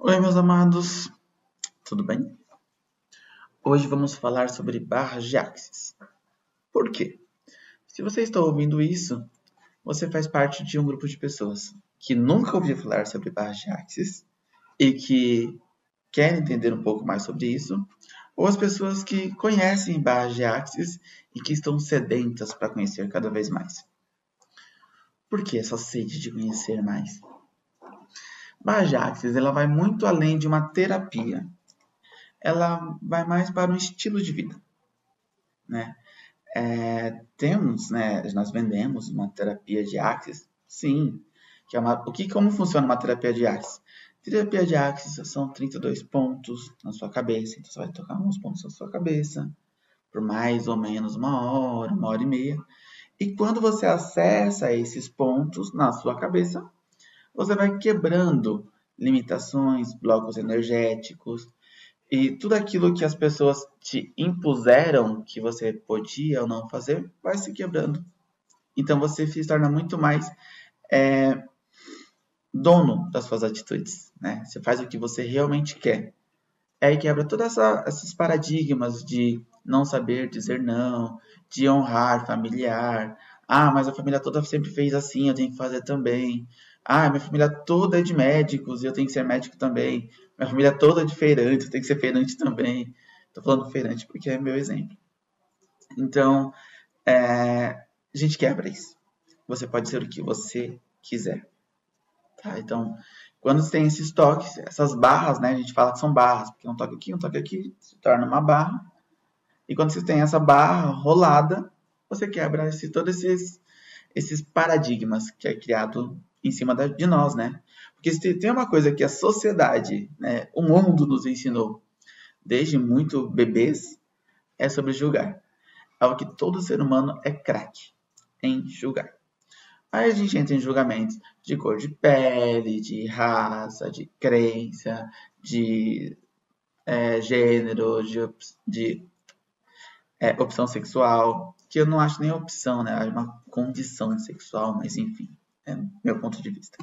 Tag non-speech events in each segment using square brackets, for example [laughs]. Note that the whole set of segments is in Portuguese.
Oi, meus amados, tudo bem? Hoje vamos falar sobre barras de axis. Por quê? Se você está ouvindo isso, você faz parte de um grupo de pessoas que nunca ouviu falar sobre barras de axis e que querem entender um pouco mais sobre isso, ou as pessoas que conhecem barras de axis e que estão sedentas para conhecer cada vez mais. Por que essa sede de conhecer mais? Bajaxis, ela vai muito além de uma terapia. Ela vai mais para um estilo de vida, né? É, temos, né, nós vendemos uma terapia de axis, sim, que é uma, o que, como funciona uma terapia de axis? Terapia de axis são 32 pontos na sua cabeça, então você vai tocar uns pontos na sua cabeça por mais ou menos uma hora, uma hora e meia. E quando você acessa esses pontos na sua cabeça, você vai quebrando limitações, blocos energéticos e tudo aquilo que as pessoas te impuseram que você podia ou não fazer, vai se quebrando. Então você se torna muito mais é, dono das suas atitudes, né? Você faz o que você realmente quer. Aí quebra todos esses paradigmas de não saber dizer não, de honrar familiar. Ah, mas a família toda sempre fez assim, eu tenho que fazer também. Ah, minha família toda é de médicos e eu tenho que ser médico também. Minha família toda é de feirante, eu tenho que ser feirante também. Estou falando feirante porque é meu exemplo. Então, é, a gente quebra isso. Você pode ser o que você quiser. Tá? Então, quando tem esses toques, essas barras, né? A gente fala que são barras, porque um toque aqui, um toque aqui, se torna uma barra. E quando você tem essa barra rolada, você quebra esse, todos esses, esses paradigmas que é criado em cima de nós, né? Porque se tem uma coisa que a sociedade, né, o mundo nos ensinou desde muito bebês, é sobre julgar. Algo que todo ser humano é craque em julgar. Aí a gente entra em julgamentos de cor de pele, de raça, de crença, de é, gênero, de, de é, opção sexual, que eu não acho nem opção, né? É uma condição sexual, mas enfim é meu ponto de vista.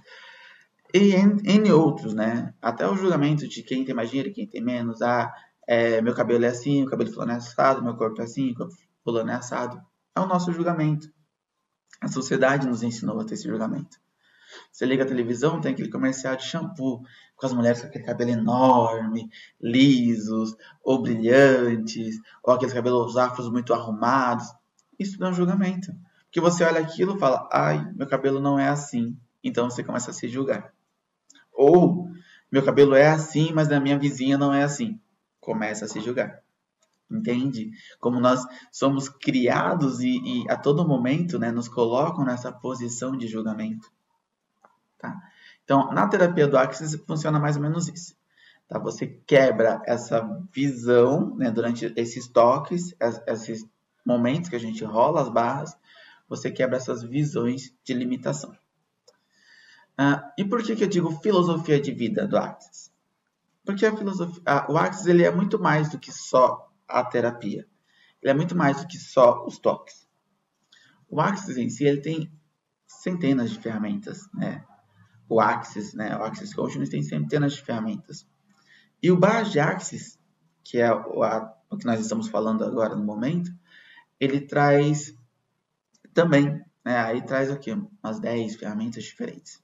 E em outros, né? Até o julgamento de quem tem mais dinheiro, quem tem menos. Ah, é, meu cabelo é assim, o cabelo fulano é assado, meu corpo é assim, o corpo fulano é assado. É o nosso julgamento. A sociedade nos ensinou a ter esse julgamento. Você liga a televisão, tem aquele comercial de shampoo com as mulheres com aquele cabelo enorme, lisos, ou brilhantes, ou aqueles cabelos afros muito arrumados. Isso é um julgamento que você olha aquilo e fala, ai, meu cabelo não é assim. Então você começa a se julgar. Ou, meu cabelo é assim, mas na minha vizinha não é assim. Começa a se julgar. Entende? Como nós somos criados e, e a todo momento né, nos colocam nessa posição de julgamento. Tá? Então, na terapia do Axis funciona mais ou menos isso. Tá? Você quebra essa visão né, durante esses toques, esses momentos que a gente rola as barras, você quebra essas visões de limitação. Ah, e por que, que eu digo filosofia de vida do Axis? Porque a filosofia, o Axis ele é muito mais do que só a terapia. Ele é muito mais do que só os toques. O Axis em si ele tem centenas de ferramentas, né? O Axis, né? O Axis Consciousness tem centenas de ferramentas. E o Barra de Axis, que é o, a, o que nós estamos falando agora no momento, ele traz também, né, aí traz aqui umas 10 ferramentas diferentes.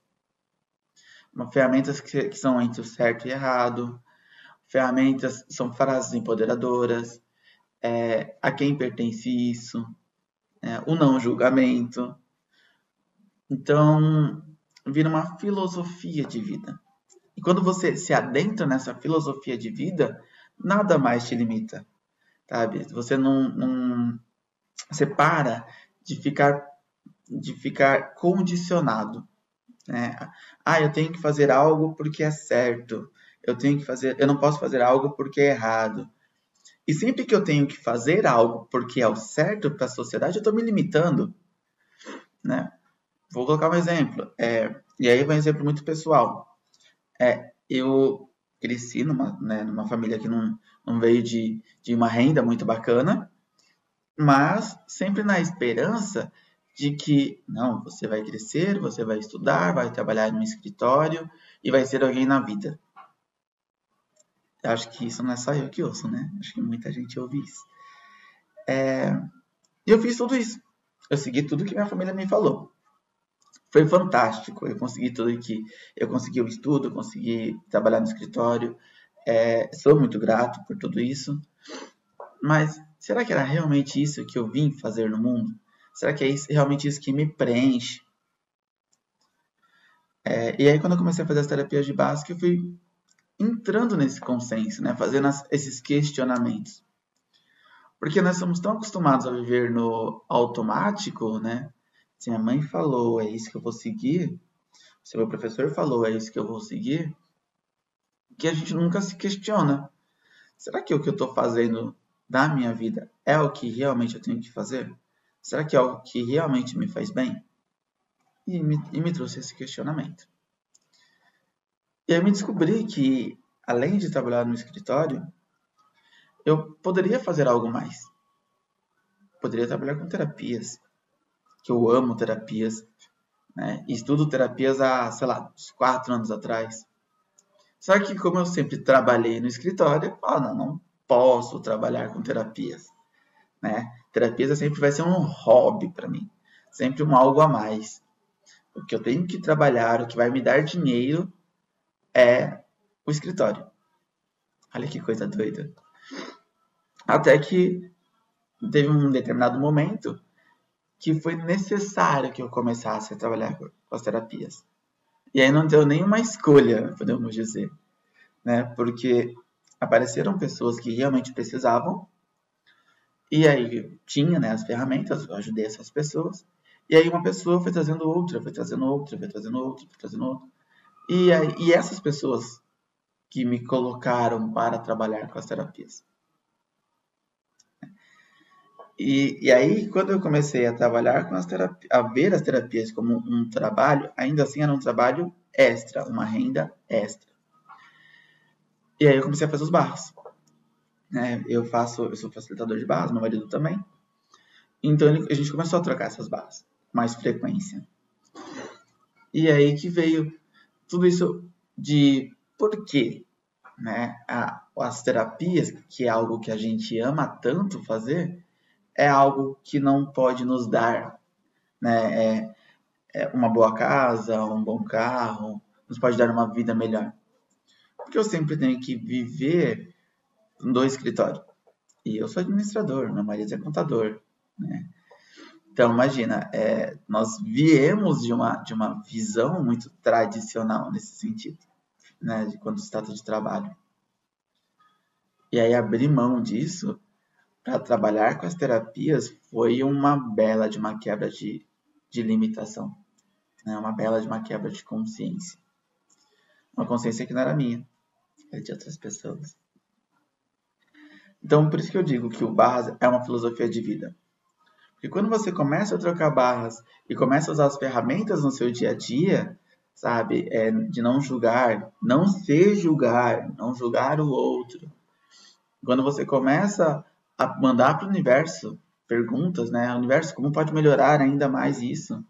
Uma, ferramentas que, que são entre o certo e errado, ferramentas são frases empoderadoras, é, a quem pertence isso, é, o não julgamento. Então, vira uma filosofia de vida. E quando você se adentra nessa filosofia de vida, nada mais te limita, sabe? Você não, não você para de ficar, de ficar condicionado. Né? Ah, eu tenho que fazer algo porque é certo. Eu tenho que fazer, eu não posso fazer algo porque é errado. E sempre que eu tenho que fazer algo porque é o certo para a sociedade, eu estou me limitando. Né? Vou colocar um exemplo. É, e aí vai um exemplo muito pessoal. É, eu cresci numa, né, numa família que não, não veio de, de uma renda muito bacana mas sempre na esperança de que não, você vai crescer, você vai estudar, vai trabalhar no escritório e vai ser alguém na vida. Eu acho que isso não é só eu que ouço, né? Acho que muita gente ouve isso. É... Eu fiz tudo isso. Eu segui tudo que minha família me falou. Foi fantástico. Eu consegui tudo que eu consegui o estudo, consegui trabalhar no escritório. É... Sou muito grato por tudo isso. Mas será que era realmente isso que eu vim fazer no mundo? Será que é realmente isso que me preenche? É, e aí, quando eu comecei a fazer as terapias de base, eu fui entrando nesse consenso, né? Fazendo as, esses questionamentos. Porque nós somos tão acostumados a viver no automático, né? Se minha mãe falou, é isso que eu vou seguir. Se meu professor falou, é isso que eu vou seguir. Que a gente nunca se questiona. Será que o que eu estou fazendo da minha vida é o que realmente eu tenho que fazer? Será que é o que realmente me faz bem? E me, e me trouxe esse questionamento. E aí me descobri que, além de trabalhar no escritório, eu poderia fazer algo mais. Poderia trabalhar com terapias, que eu amo terapias, né? Estudo terapias há, sei lá, uns quatro anos atrás. Só que como eu sempre trabalhei no escritório, eu falo, não, não posso trabalhar com terapias, né? Terapias sempre vai ser um hobby para mim, sempre um algo a mais. O que eu tenho que trabalhar, o que vai me dar dinheiro é o escritório. Olha que coisa doida. Até que teve um determinado momento que foi necessário que eu começasse a trabalhar com as terapias. E aí não deu nenhuma escolha, podemos dizer, né? Porque apareceram pessoas que realmente precisavam, e aí tinha né, as ferramentas, eu ajudei essas pessoas, e aí uma pessoa foi trazendo outra, foi trazendo outra, foi trazendo outra, foi trazendo outra. E, aí, e essas pessoas que me colocaram para trabalhar com as terapias. E, e aí, quando eu comecei a trabalhar com as terapias, a ver as terapias como um trabalho, ainda assim era um trabalho extra, uma renda extra. E aí eu comecei a fazer os barras. Né? Eu faço, eu sou facilitador de barras, meu marido também. Então a gente começou a trocar essas barras, mais frequência. E aí que veio tudo isso de por quê, né? A, as terapias, que é algo que a gente ama tanto fazer, é algo que não pode nos dar, né? É, é uma boa casa, um bom carro, nos pode dar uma vida melhor. Porque eu sempre tenho que viver do escritório. E eu sou administrador, meu marido é contador, né? Então, imagina, é, nós viemos de uma, de uma visão muito tradicional nesse sentido, né? De quando se trata de trabalho. E aí, abrir mão disso para trabalhar com as terapias foi uma bela de uma quebra de, de limitação, né? Uma bela de uma quebra de consciência. Uma consciência que não era minha de outras pessoas. Então, por isso que eu digo que o Barras é uma filosofia de vida. Porque quando você começa a trocar barras e começa a usar as ferramentas no seu dia a dia, sabe, é, de não julgar, não se julgar, não julgar o outro. Quando você começa a mandar para o universo perguntas, né? Universo, como pode melhorar ainda mais isso?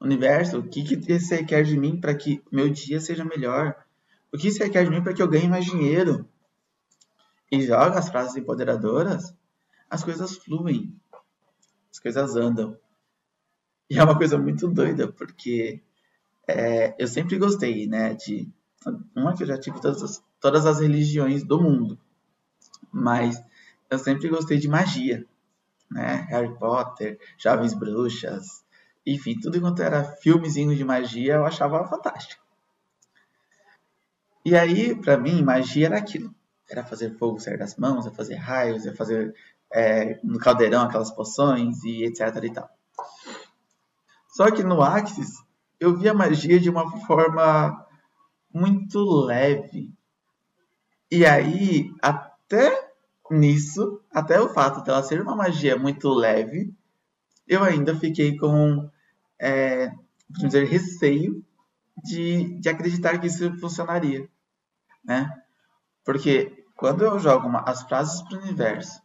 Universo, o que, que você quer de mim para que meu dia seja melhor? O que você quer de mim para que eu ganhe mais dinheiro? E joga as frases empoderadoras, as coisas fluem, as coisas andam. E é uma coisa muito doida, porque é, eu sempre gostei, né, de... Uma que eu já tive todas as, todas as religiões do mundo, mas eu sempre gostei de magia, né? Harry Potter, Jovens Bruxas, enfim, tudo enquanto era filmezinho de magia eu achava fantástico. E aí, para mim, magia era aquilo. Era fazer fogo sair das mãos, é fazer raios, é fazer é, no caldeirão aquelas poções e etc e tal. Só que no Axis, eu vi a magia de uma forma muito leve. E aí, até nisso, até o fato dela ser uma magia muito leve, eu ainda fiquei com, é, dizer, receio de, de acreditar que isso funcionaria né? Porque quando eu jogo uma, as frases para o universo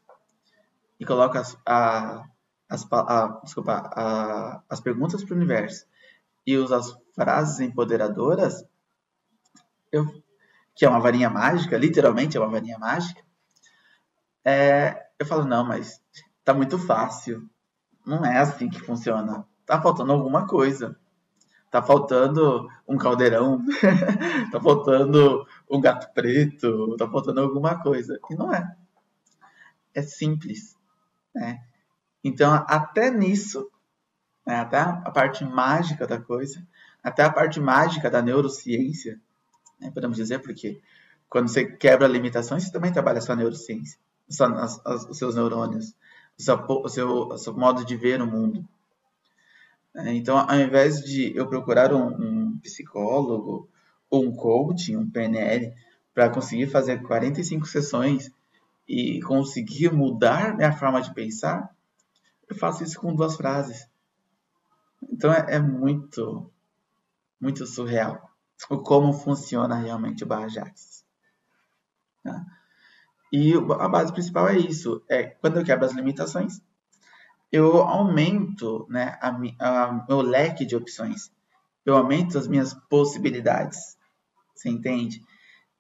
e coloco as, a, as, a, desculpa, a, as perguntas para o universo e uso as frases empoderadoras, eu, que é uma varinha mágica, literalmente é uma varinha mágica, é, eu falo, não, mas tá muito fácil. Não é assim que funciona. Tá faltando alguma coisa. Tá faltando um caldeirão, [laughs] tá faltando um gato preto, tá faltando alguma coisa. E não é. É simples. Né? Então, até nisso, né, até a parte mágica da coisa, até a parte mágica da neurociência, né, podemos dizer, porque quando você quebra limitações, você também trabalha a sua neurociência, os seus neurônios, o seu, seu, o seu modo de ver o mundo. É, então, ao invés de eu procurar um, um psicólogo, ou um coaching, um PNL, para conseguir fazer 45 sessões e conseguir mudar minha forma de pensar, eu faço isso com duas frases. Então é, é muito, muito surreal o como funciona realmente o Barra Jax. Tá? E a base principal é isso. É quando eu quebro as limitações, eu aumento né, a, a, meu leque de opções. Eu aumento as minhas possibilidades. Você entende?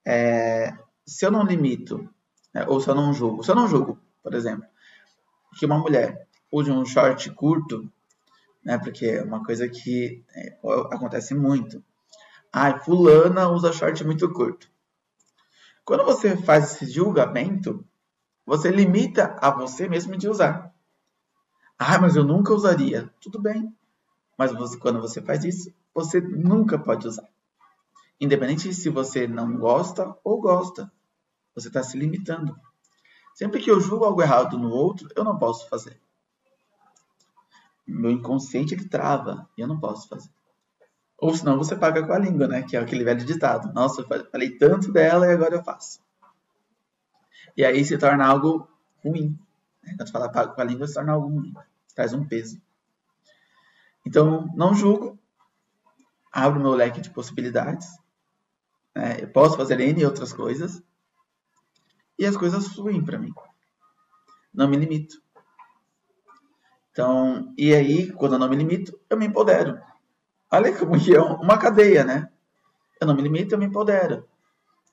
É, se eu não limito, né, ou se eu não julgo, se eu não julgo, por exemplo, que uma mulher use um short curto, né, porque é uma coisa que é, acontece muito. Ah, fulana usa short muito curto. Quando você faz esse julgamento, você limita a você mesmo de usar. Ah, mas eu nunca usaria. Tudo bem. Mas você, quando você faz isso, você nunca pode usar. Independente se você não gosta ou gosta. Você está se limitando. Sempre que eu julgo algo errado no outro, eu não posso fazer. Meu inconsciente ele trava e eu não posso fazer. Ou senão você paga com a língua, né? Que é aquele velho ditado. Nossa, eu falei tanto dela e agora eu faço. E aí se torna algo ruim. Né? Quando fala com a língua, se torna algo ruim. Traz um peso. Então, não julgo. Abro meu leque de possibilidades. Né? Eu posso fazer N outras coisas. E as coisas fluem para mim. Não me limito. Então, e aí, quando eu não me limito, eu me empodero. Olha como que é uma cadeia, né? Eu não me limito, eu me empodero.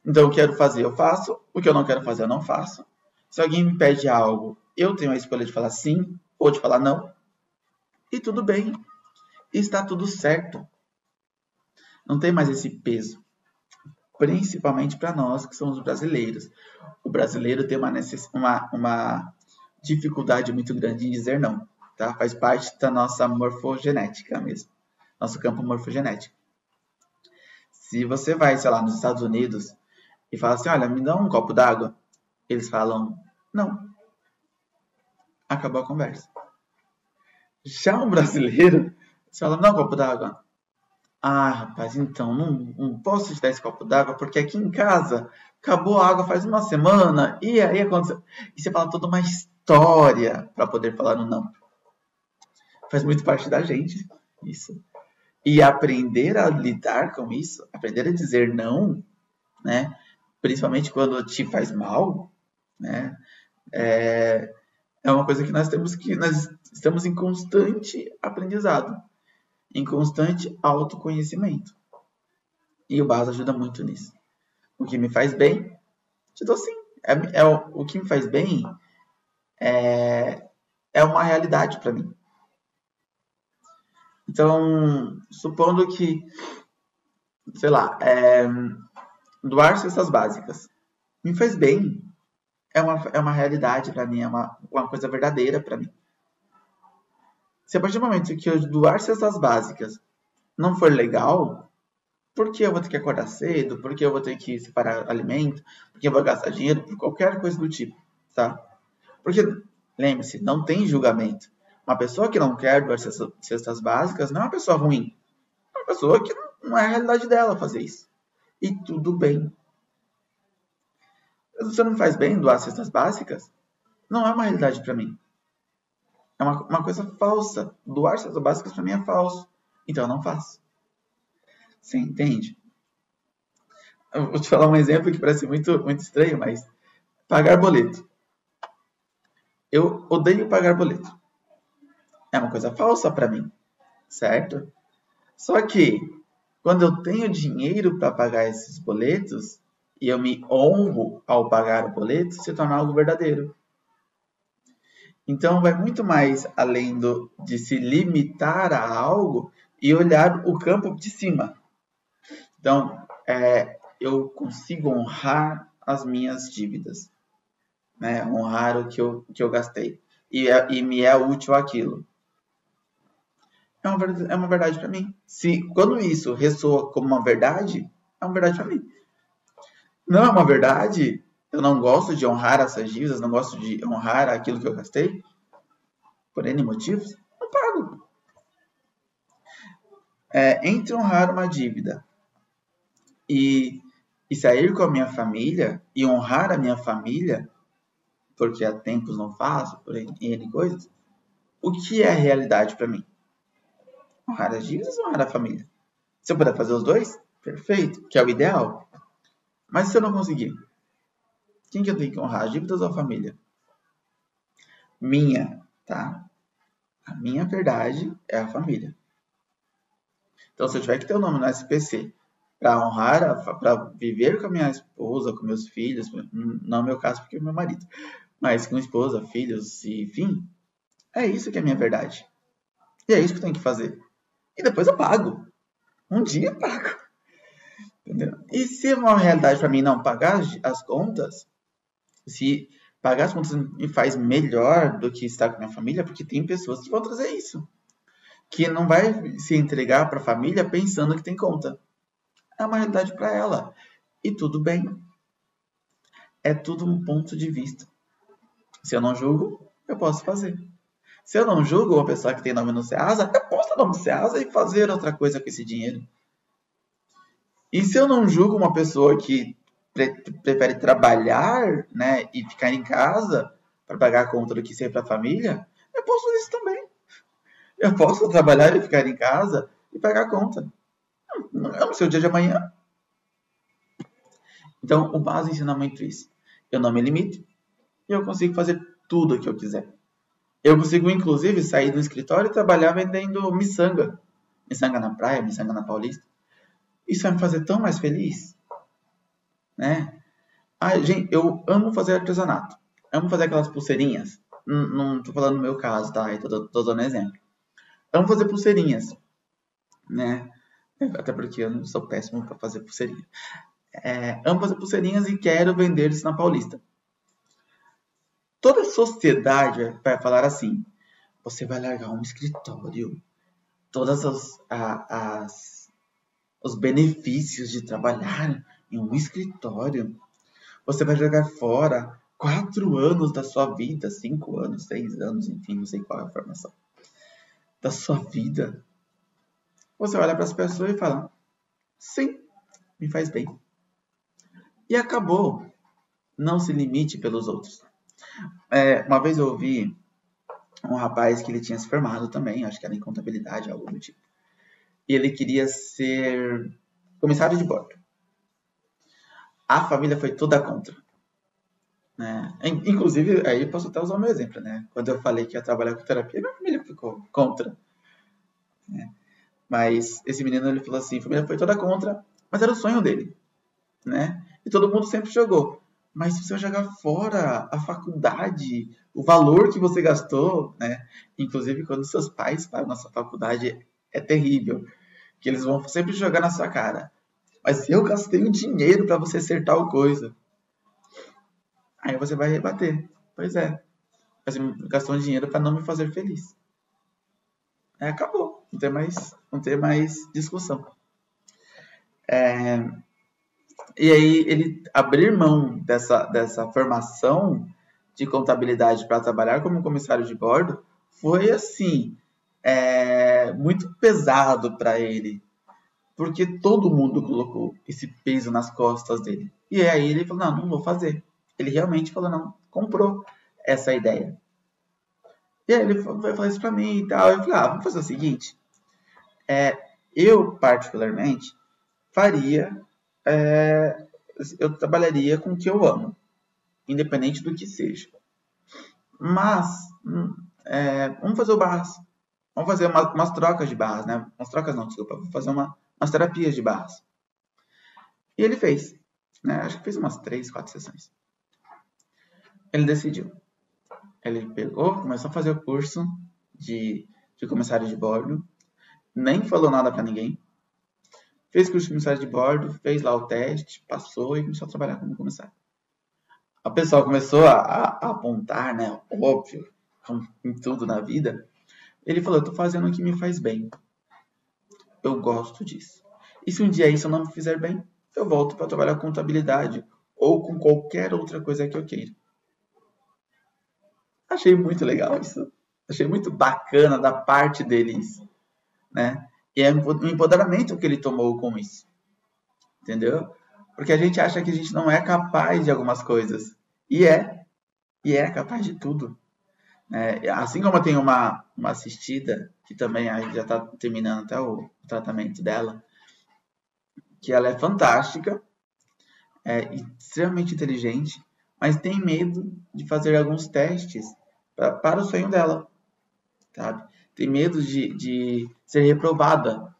Então, eu quero fazer, eu faço. O que eu não quero fazer, eu não faço. Se alguém me pede algo, eu tenho a escolha de falar sim ou de falar não. E tudo bem. está tudo certo. Não tem mais esse peso. Principalmente para nós que somos brasileiros. O brasileiro tem uma, necess... uma, uma dificuldade muito grande em dizer não. Tá? Faz parte da nossa morfogenética mesmo nosso campo morfogenético. Se você vai, sei lá, nos Estados Unidos e fala assim, olha, me dá um copo d'água, eles falam, não. Acabou a conversa. Já um brasileiro, você fala, um copo d'água. Ah, rapaz, então, não, não posso te dar esse copo d'água porque aqui em casa acabou a água faz uma semana e aí aconteceu. E você fala toda uma história para poder falar no não. Faz muito parte da gente isso. E aprender a lidar com isso, aprender a dizer não, né? Principalmente quando te faz mal? É, é uma coisa que nós temos que nós estamos em constante aprendizado, em constante autoconhecimento. E o Basa ajuda muito nisso. O que me faz bem, te dou sim. É, é o, o que me faz bem é, é uma realidade para mim. Então, supondo que, sei lá, é, doar cestas básicas me faz bem, é uma, é uma realidade para mim, é uma, uma coisa verdadeira para mim. Se a partir do momento que eu doar cestas básicas não for legal, por que eu vou ter que acordar cedo? Por que eu vou ter que separar alimento? Por que eu vou gastar dinheiro? Por qualquer coisa do tipo, tá? Porque, lembre-se, não tem julgamento. Uma pessoa que não quer doar cestas básicas não é uma pessoa ruim. É uma pessoa que não é a realidade dela fazer isso. E tudo bem. Você não faz bem doar cestas básicas, não é uma realidade para mim. É uma, uma coisa falsa. Doar cestas básicas para mim é falso. Então eu não faço. Você entende? Eu vou te falar um exemplo que parece muito, muito estranho, mas pagar boleto. Eu odeio pagar boleto é uma coisa falsa para mim, certo? Só que quando eu tenho dinheiro para pagar esses boletos e eu me honro ao pagar o boleto se torna algo verdadeiro. Então vai muito mais além do, de se limitar a algo e olhar o campo de cima. Então, é, eu consigo honrar as minhas dívidas, né? honrar o que eu, que eu gastei e, é, e me é útil aquilo. É uma, é uma verdade para mim. Se quando isso ressoa como uma verdade, é uma verdade para mim. Não é uma verdade, eu não gosto de honrar essas dívidas, não gosto de honrar aquilo que eu gastei, por N motivos, não pago. É, entre honrar uma dívida e, e sair com a minha família e honrar a minha família, porque há tempos não faço, por N coisas, o que é a realidade para mim? Honrar as dívidas ou honrar a família? Se eu puder fazer os dois, perfeito, que é o ideal. Mas se eu não conseguir, quem que eu tenho que honrar, as dívidas ou a família? Minha, tá? A minha verdade é a família. Então, se eu tiver que ter o um nome no SPC para honrar, para viver com a minha esposa, com meus filhos, não é meu caso porque é meu marido, mas com esposa, filhos enfim, é isso que é a minha verdade. E é isso que eu tenho que fazer. E depois eu pago. Um dia eu pago. Entendeu? E se é uma realidade para mim não pagar as contas, se pagar as contas me faz melhor do que estar com minha família, porque tem pessoas que vão trazer isso. Que não vai se entregar para a família pensando que tem conta. É uma realidade para ela. E tudo bem. É tudo um ponto de vista. Se eu não julgo, eu posso fazer. Se eu não julgo uma pessoa que tem nome no Ceasa, eu posso ter nome no Ceasa e fazer outra coisa com esse dinheiro. E se eu não julgo uma pessoa que pre prefere trabalhar, né, e ficar em casa para pagar a conta do que ser para a família, eu posso isso também. Eu posso trabalhar e ficar em casa e pagar a conta. Não é o seu dia de amanhã. Então, o base ensina muito isso. Eu não me limito e eu consigo fazer tudo o que eu quiser. Eu consigo, inclusive, sair do escritório e trabalhar vendendo miçanga. Miçanga na praia, miçanga na Paulista. Isso vai me fazer tão mais feliz né? Ah, gente, eu amo fazer artesanato. Amo fazer aquelas pulseirinhas. Não, não tô falando no meu caso, tá? Eu tô, tô dando exemplo. Amo fazer pulseirinhas, né? Até porque eu não sou péssimo para fazer pulseirinha. É, amo fazer pulseirinhas e quero vender isso na Paulista. Toda sociedade vai falar assim: você vai largar um escritório, todas as, as os benefícios de trabalhar em um escritório. Você vai jogar fora quatro anos da sua vida, cinco anos, seis anos, enfim, não sei qual é a formação da sua vida. Você olha para as pessoas e fala: sim, me faz bem. E acabou. Não se limite pelos outros. É, uma vez eu ouvi um rapaz que ele tinha se formado também, acho que era em contabilidade, algo do tipo. E ele queria ser comissário de bordo a família foi toda contra. Né? Inclusive, aí posso até usar o meu exemplo, né? Quando eu falei que ia trabalhar com terapia, minha família ficou contra. Né? Mas esse menino, ele falou assim, a família foi toda contra, mas era o sonho dele, né? E todo mundo sempre jogou. Mas se você jogar fora a faculdade, o valor que você gastou, né? Inclusive, quando seus pais pagam na sua faculdade, é terrível. Que eles vão sempre jogar na sua cara. Mas eu gastei o dinheiro para você ser tal coisa. Aí você vai rebater. Pois é. Você gastou dinheiro para não me fazer feliz. Aí acabou. Não tem mais, não tem mais discussão. É, e aí ele abrir mão dessa, dessa formação de contabilidade para trabalhar como comissário de bordo foi assim é, muito pesado para ele porque todo mundo colocou esse peso nas costas dele. E aí ele falou: não, não vou fazer. Ele realmente falou: não, comprou essa ideia. E aí ele vai falar isso pra mim e tal. Eu falei: ah, vamos fazer o seguinte. É, eu, particularmente, faria. É, eu trabalharia com o que eu amo, independente do que seja. Mas, hum, é, vamos fazer o barras. Vamos fazer uma, umas trocas de barras, né? Umas trocas não, desculpa. Vamos fazer uma, as terapias de barras. E ele fez. Né? Acho que fez umas três, quatro sessões. Ele decidiu. Ele pegou, começou a fazer o curso de, de comissário de bordo, nem falou nada para ninguém, fez curso de comissário de bordo, fez lá o teste, passou e começou a trabalhar como comissário. A pessoa começou a, a apontar, né, óbvio, em tudo na vida. Ele falou: Eu tô fazendo o que me faz bem. Eu gosto disso. E se um dia isso não me fizer bem, eu volto para trabalhar com contabilidade ou com qualquer outra coisa que eu queira. Achei muito legal isso. Achei muito bacana da parte deles, né? E é um empoderamento que ele tomou com isso. Entendeu? Porque a gente acha que a gente não é capaz de algumas coisas. E é. E é capaz de tudo. É, assim como eu tenho uma, uma assistida, que também já está terminando até o, o tratamento dela, que ela é fantástica, é extremamente inteligente, mas tem medo de fazer alguns testes pra, para o sonho dela, sabe? Tem medo de, de ser reprovada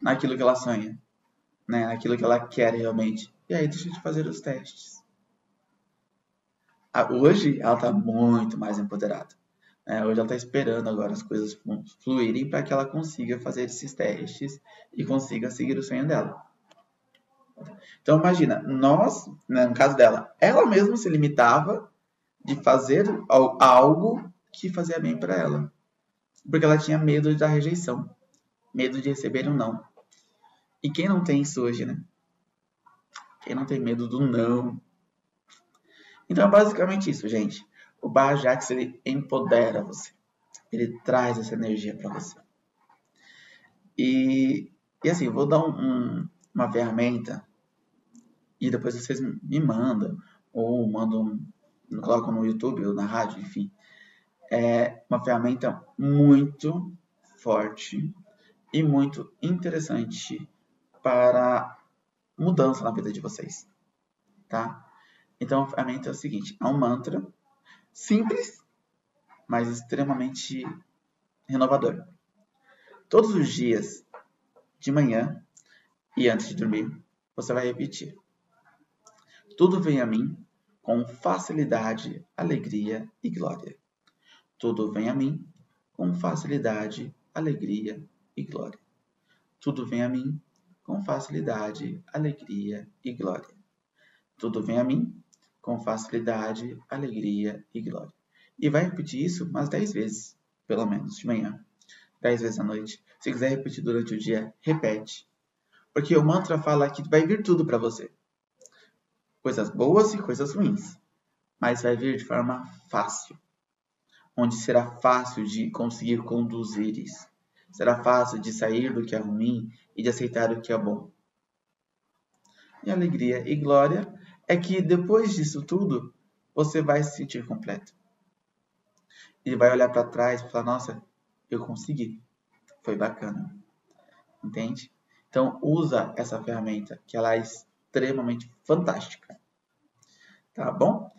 naquilo que ela sonha, né? Naquilo que ela quer realmente. E aí deixa de fazer os testes. Ah, hoje ela está muito mais empoderada. Né? Hoje ela está esperando agora as coisas fluírem para que ela consiga fazer esses testes e consiga seguir o sonho dela. Então imagina, nós, né, no caso dela, ela mesma se limitava de fazer algo que fazia bem para ela, porque ela tinha medo da rejeição, medo de receber um não. E quem não tem isso hoje, né? Quem não tem medo do não? Então é basicamente isso, gente. O Bajax ele empodera você. Ele traz essa energia para você. E, e assim, vou dar um, uma ferramenta e depois vocês me mandam ou mandam, colocam no YouTube ou na rádio, enfim. É uma ferramenta muito forte e muito interessante para mudança na vida de vocês, tá? Então a ferramenta é o seguinte, é um mantra simples, mas extremamente renovador. Todos os dias, de manhã e antes de dormir, você vai repetir. Tudo vem a mim com facilidade, alegria e glória. Tudo vem a mim com facilidade, alegria e glória. Tudo vem a mim com facilidade, alegria e glória. Tudo vem a mim com facilidade, alegria e glória. E vai repetir isso umas 10 vezes, pelo menos, de manhã. 10 vezes à noite. Se quiser repetir durante o dia, repete. Porque o mantra fala que vai vir tudo para você coisas boas e coisas ruins, mas vai vir de forma fácil, onde será fácil de conseguir conduzir isso. Será fácil de sair do que é ruim e de aceitar o que é bom. E alegria e glória é que depois disso tudo, você vai se sentir completo. E vai olhar para trás e falar: Nossa, eu consegui. Foi bacana. Entende? Então, usa essa ferramenta, que ela é extremamente fantástica. Tá bom?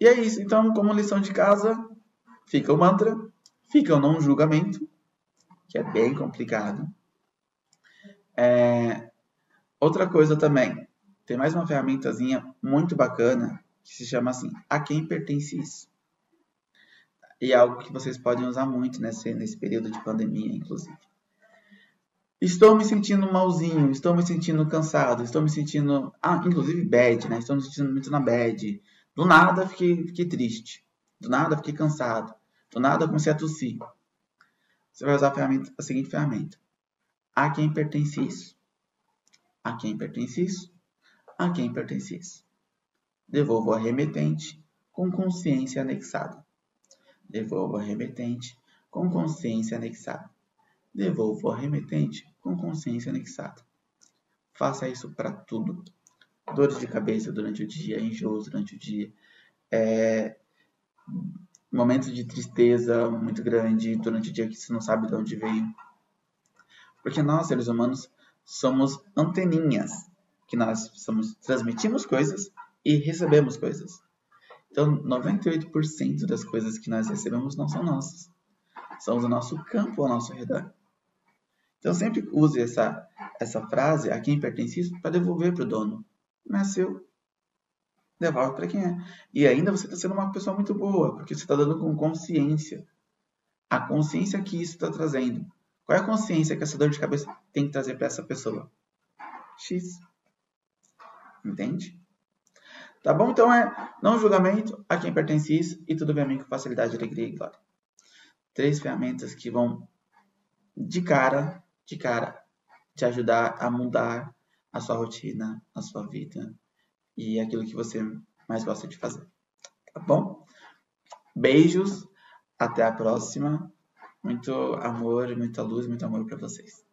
E é isso. Então, como lição de casa, fica o mantra, fica o não julgamento, que é bem complicado. É... Outra coisa também, tem mais uma ferramentazinha muito bacana que se chama assim: a quem pertence isso? E é algo que vocês podem usar muito nesse, nesse período de pandemia, inclusive. Estou me sentindo malzinho, estou me sentindo cansado, estou me sentindo. Ah, inclusive bad, né? Estou me sentindo muito na bad. Do nada fiquei, fiquei triste. Do nada fiquei cansado. Do nada comecei a tossir. Você vai usar a, a seguinte ferramenta. A quem pertence isso? A quem pertence isso? A quem pertence isso? Devolvo ao remetente com consciência anexada. Devolvo ao remetente com consciência anexada devolvo ao remetente com consciência anexada. Faça isso para tudo. Dores de cabeça durante o dia, enjoos durante o dia, é, momentos de tristeza muito grande durante o dia que você não sabe de onde veio. Porque nós, seres humanos, somos anteninhas, que nós somos, transmitimos coisas e recebemos coisas. Então, 98% das coisas que nós recebemos não são nossas. São do nosso campo ao nosso redor. Então sempre use essa, essa frase, a quem pertence isso, para devolver para o dono. Não é seu, devolve para quem é. E ainda você está sendo uma pessoa muito boa, porque você está dando com consciência. A consciência que isso está trazendo. Qual é a consciência que essa dor de cabeça tem que trazer para essa pessoa? X. Entende? Tá bom? Então é não julgamento a quem pertence isso e tudo bem com facilidade, alegria e glória. Três ferramentas que vão de cara, de cara, te ajudar a mudar a sua rotina, a sua vida e aquilo que você mais gosta de fazer. Tá bom? Beijos, até a próxima. Muito amor, muita luz, muito amor para vocês.